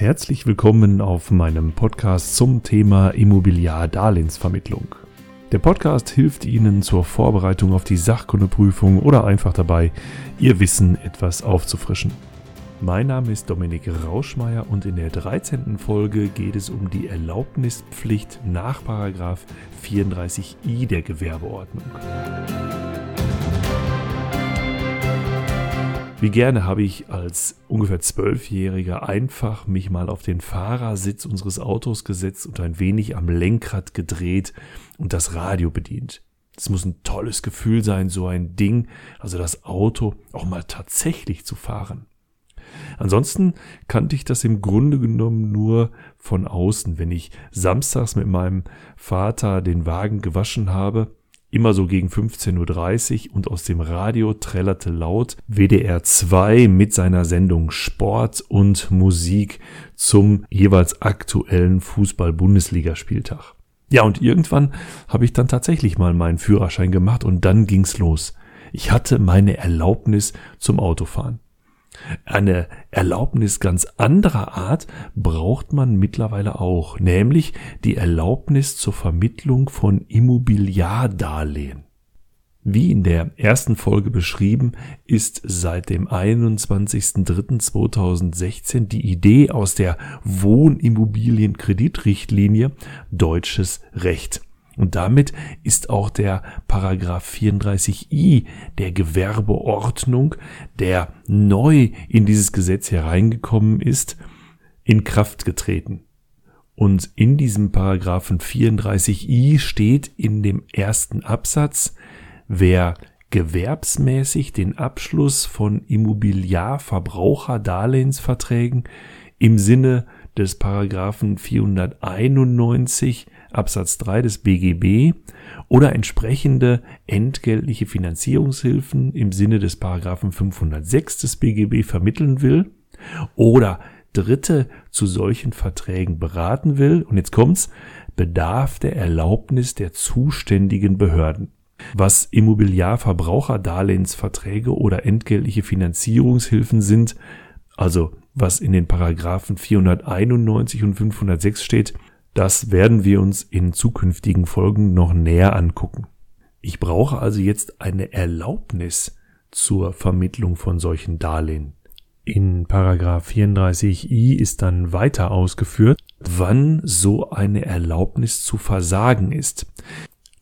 Herzlich willkommen auf meinem Podcast zum Thema Immobiliardarlehensvermittlung. Der Podcast hilft Ihnen zur Vorbereitung auf die Sachkundeprüfung oder einfach dabei, Ihr Wissen etwas aufzufrischen. Mein Name ist Dominik Rauschmeier und in der 13. Folge geht es um die Erlaubnispflicht nach 34i der Gewerbeordnung. Wie gerne habe ich als ungefähr Zwölfjähriger einfach mich mal auf den Fahrersitz unseres Autos gesetzt und ein wenig am Lenkrad gedreht und das Radio bedient. Es muss ein tolles Gefühl sein, so ein Ding, also das Auto auch mal tatsächlich zu fahren. Ansonsten kannte ich das im Grunde genommen nur von außen, wenn ich samstags mit meinem Vater den Wagen gewaschen habe immer so gegen 15.30 Uhr und aus dem Radio trällerte laut WDR 2 mit seiner Sendung Sport und Musik zum jeweils aktuellen Fußball-Bundesligaspieltag. Ja, und irgendwann habe ich dann tatsächlich mal meinen Führerschein gemacht und dann ging's los. Ich hatte meine Erlaubnis zum Autofahren. Eine Erlaubnis ganz anderer Art braucht man mittlerweile auch, nämlich die Erlaubnis zur Vermittlung von Immobiliardarlehen. Wie in der ersten Folge beschrieben, ist seit dem 21.03.2016 die Idee aus der Wohnimmobilienkreditrichtlinie deutsches Recht. Und damit ist auch der Paragraph 34i der Gewerbeordnung, der neu in dieses Gesetz hereingekommen ist, in Kraft getreten. Und in diesem Paragraphen 34i steht in dem ersten Absatz, wer gewerbsmäßig den Abschluss von Immobiliarverbraucherdarlehensverträgen im Sinne des Paragraphen 491 Absatz 3 des BGB oder entsprechende entgeltliche Finanzierungshilfen im Sinne des Paragraphen 506 des BGB vermitteln will oder Dritte zu solchen Verträgen beraten will, und jetzt kommt's, bedarf der Erlaubnis der zuständigen Behörden. Was Immobiliarverbraucherdarlehensverträge oder entgeltliche Finanzierungshilfen sind, also was in den Paragraphen 491 und 506 steht, das werden wir uns in zukünftigen Folgen noch näher angucken. Ich brauche also jetzt eine Erlaubnis zur Vermittlung von solchen Darlehen. In Paragraph 34i ist dann weiter ausgeführt, wann so eine Erlaubnis zu versagen ist.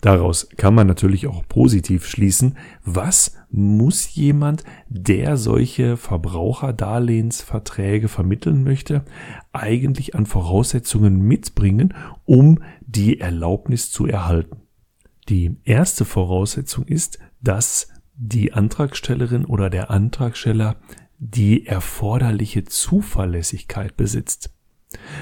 Daraus kann man natürlich auch positiv schließen, was muss jemand, der solche Verbraucherdarlehensverträge vermitteln möchte, eigentlich an Voraussetzungen mitbringen, um die Erlaubnis zu erhalten. Die erste Voraussetzung ist, dass die Antragstellerin oder der Antragsteller die erforderliche Zuverlässigkeit besitzt.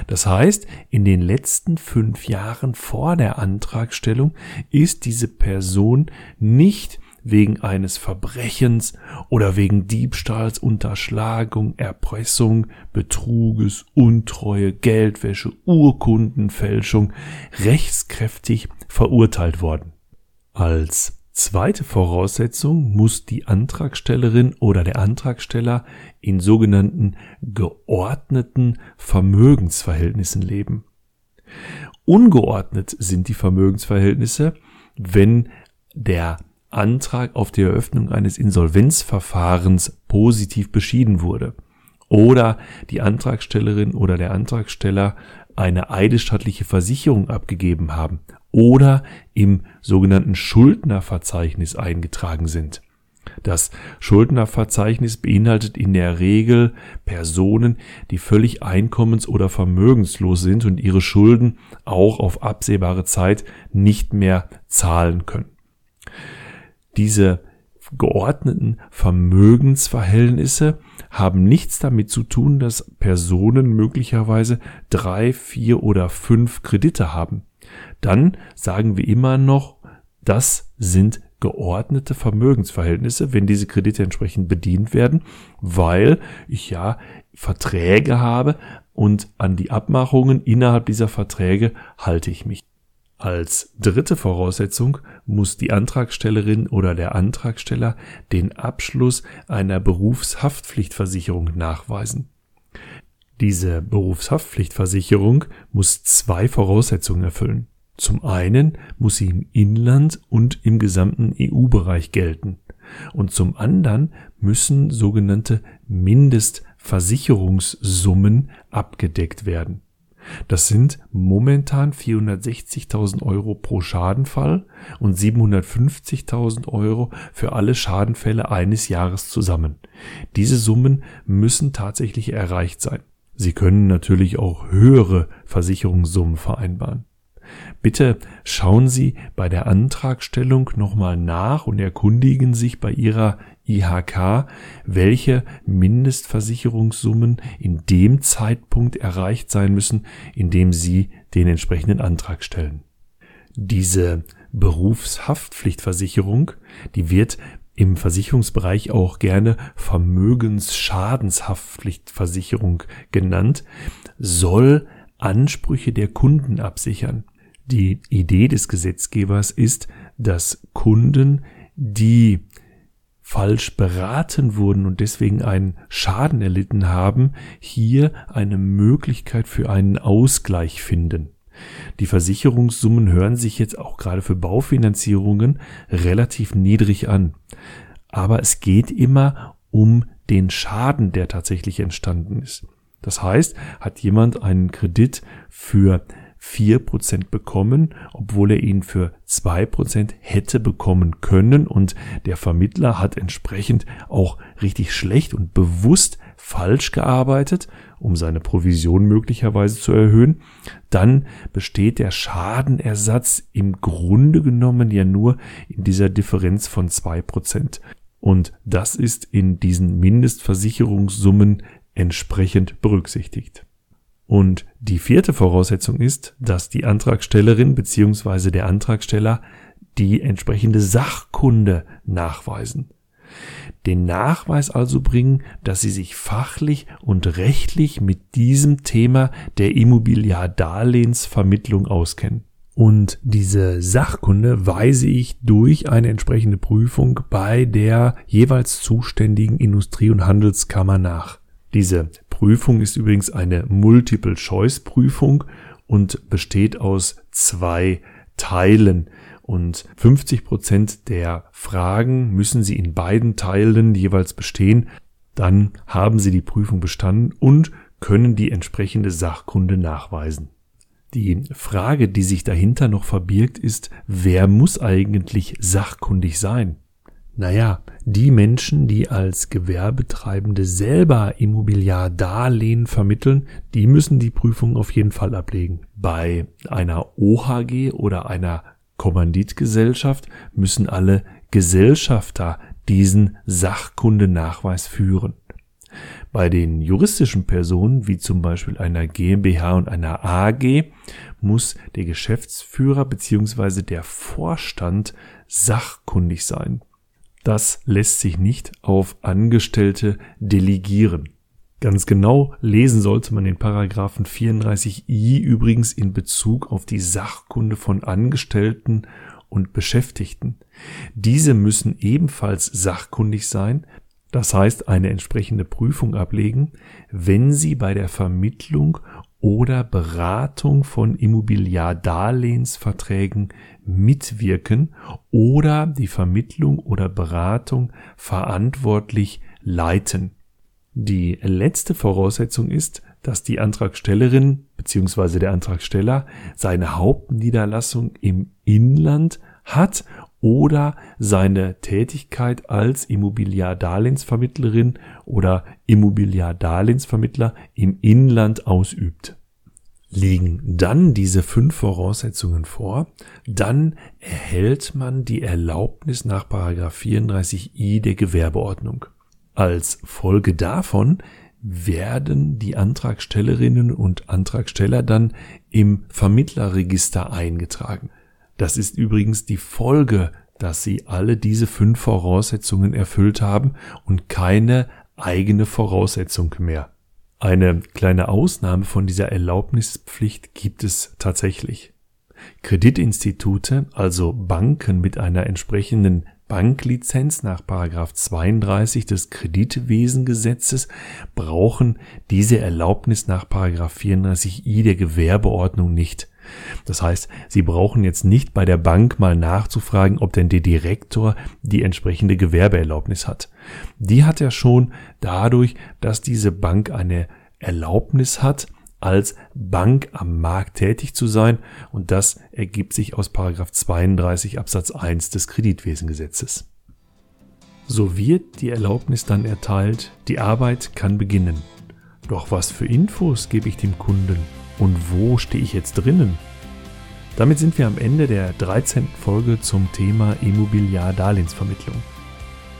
Das heißt, in den letzten fünf Jahren vor der Antragstellung ist diese Person nicht wegen eines Verbrechens oder wegen Diebstahls, Unterschlagung, Erpressung, Betruges, Untreue, Geldwäsche, Urkundenfälschung rechtskräftig verurteilt worden. Als zweite Voraussetzung muss die Antragstellerin oder der Antragsteller in sogenannten geordneten Vermögensverhältnissen leben. Ungeordnet sind die Vermögensverhältnisse, wenn der Antrag auf die Eröffnung eines Insolvenzverfahrens positiv beschieden wurde oder die Antragstellerin oder der Antragsteller eine eidesstattliche Versicherung abgegeben haben oder im sogenannten Schuldnerverzeichnis eingetragen sind. Das Schuldnerverzeichnis beinhaltet in der Regel Personen, die völlig einkommens- oder vermögenslos sind und ihre Schulden auch auf absehbare Zeit nicht mehr zahlen können. Diese geordneten Vermögensverhältnisse haben nichts damit zu tun, dass Personen möglicherweise drei, vier oder fünf Kredite haben. Dann sagen wir immer noch, das sind geordnete Vermögensverhältnisse, wenn diese Kredite entsprechend bedient werden, weil ich ja Verträge habe und an die Abmachungen innerhalb dieser Verträge halte ich mich. Als dritte Voraussetzung muss die Antragstellerin oder der Antragsteller den Abschluss einer Berufshaftpflichtversicherung nachweisen. Diese Berufshaftpflichtversicherung muss zwei Voraussetzungen erfüllen. Zum einen muss sie im Inland und im gesamten EU-Bereich gelten. Und zum anderen müssen sogenannte Mindestversicherungssummen abgedeckt werden. Das sind momentan 460.000 Euro pro Schadenfall und 750.000 Euro für alle Schadenfälle eines Jahres zusammen. Diese Summen müssen tatsächlich erreicht sein. Sie können natürlich auch höhere Versicherungssummen vereinbaren. Bitte schauen Sie bei der Antragstellung nochmal nach und erkundigen sich bei Ihrer IHK, welche Mindestversicherungssummen in dem Zeitpunkt erreicht sein müssen, in dem Sie den entsprechenden Antrag stellen. Diese Berufshaftpflichtversicherung, die wird im Versicherungsbereich auch gerne Vermögensschadenshaftpflichtversicherung genannt, soll Ansprüche der Kunden absichern. Die Idee des Gesetzgebers ist, dass Kunden, die falsch beraten wurden und deswegen einen Schaden erlitten haben, hier eine Möglichkeit für einen Ausgleich finden. Die Versicherungssummen hören sich jetzt auch gerade für Baufinanzierungen relativ niedrig an. Aber es geht immer um den Schaden, der tatsächlich entstanden ist. Das heißt, hat jemand einen Kredit für vier Prozent bekommen, obwohl er ihn für zwei Prozent hätte bekommen können und der Vermittler hat entsprechend auch richtig schlecht und bewusst falsch gearbeitet, um seine Provision möglicherweise zu erhöhen, dann besteht der Schadenersatz im Grunde genommen ja nur in dieser Differenz von zwei Prozent. Und das ist in diesen Mindestversicherungssummen entsprechend berücksichtigt. Und die vierte Voraussetzung ist, dass die Antragstellerin bzw. der Antragsteller die entsprechende Sachkunde nachweisen. Den Nachweis also bringen, dass sie sich fachlich und rechtlich mit diesem Thema der Immobiliardarlehensvermittlung auskennen. Und diese Sachkunde weise ich durch eine entsprechende Prüfung bei der jeweils zuständigen Industrie- und Handelskammer nach. Diese Prüfung ist übrigens eine Multiple-Choice-Prüfung und besteht aus zwei Teilen. Und 50 Prozent der Fragen müssen Sie in beiden Teilen jeweils bestehen. Dann haben Sie die Prüfung bestanden und können die entsprechende Sachkunde nachweisen. Die Frage, die sich dahinter noch verbirgt, ist, wer muss eigentlich sachkundig sein? Naja, die Menschen, die als Gewerbetreibende selber Immobiliardarlehen vermitteln, die müssen die Prüfung auf jeden Fall ablegen. Bei einer OHG oder einer Kommanditgesellschaft müssen alle Gesellschafter diesen Sachkundenachweis führen. Bei den juristischen Personen, wie zum Beispiel einer GmbH und einer AG, muss der Geschäftsführer bzw. der Vorstand sachkundig sein. Das lässt sich nicht auf Angestellte delegieren. Ganz genau lesen sollte man den Paragraphen 34i übrigens in Bezug auf die Sachkunde von Angestellten und Beschäftigten. Diese müssen ebenfalls sachkundig sein, das heißt eine entsprechende Prüfung ablegen, wenn sie bei der Vermittlung oder Beratung von Immobiliardarlehensverträgen mitwirken oder die Vermittlung oder Beratung verantwortlich leiten. Die letzte Voraussetzung ist, dass die Antragstellerin bzw. der Antragsteller seine Hauptniederlassung im Inland hat oder seine Tätigkeit als Immobiliardarlehensvermittlerin oder Immobiliardarlehensvermittler im Inland ausübt. Liegen dann diese fünf Voraussetzungen vor, dann erhält man die Erlaubnis nach 34i der Gewerbeordnung. Als Folge davon werden die Antragstellerinnen und Antragsteller dann im Vermittlerregister eingetragen. Das ist übrigens die Folge, dass sie alle diese fünf Voraussetzungen erfüllt haben und keine eigene Voraussetzung mehr. Eine kleine Ausnahme von dieser Erlaubnispflicht gibt es tatsächlich. Kreditinstitute, also Banken mit einer entsprechenden Banklizenz nach 32 des Kreditwesengesetzes brauchen diese Erlaubnis nach 34i der Gewerbeordnung nicht. Das heißt, Sie brauchen jetzt nicht bei der Bank mal nachzufragen, ob denn der Direktor die entsprechende Gewerbeerlaubnis hat. Die hat er schon dadurch, dass diese Bank eine Erlaubnis hat, als Bank am Markt tätig zu sein und das ergibt sich aus 32 Absatz 1 des Kreditwesengesetzes. So wird die Erlaubnis dann erteilt, die Arbeit kann beginnen. Doch was für Infos gebe ich dem Kunden und wo stehe ich jetzt drinnen? Damit sind wir am Ende der 13. Folge zum Thema Immobiliardarlehensvermittlung.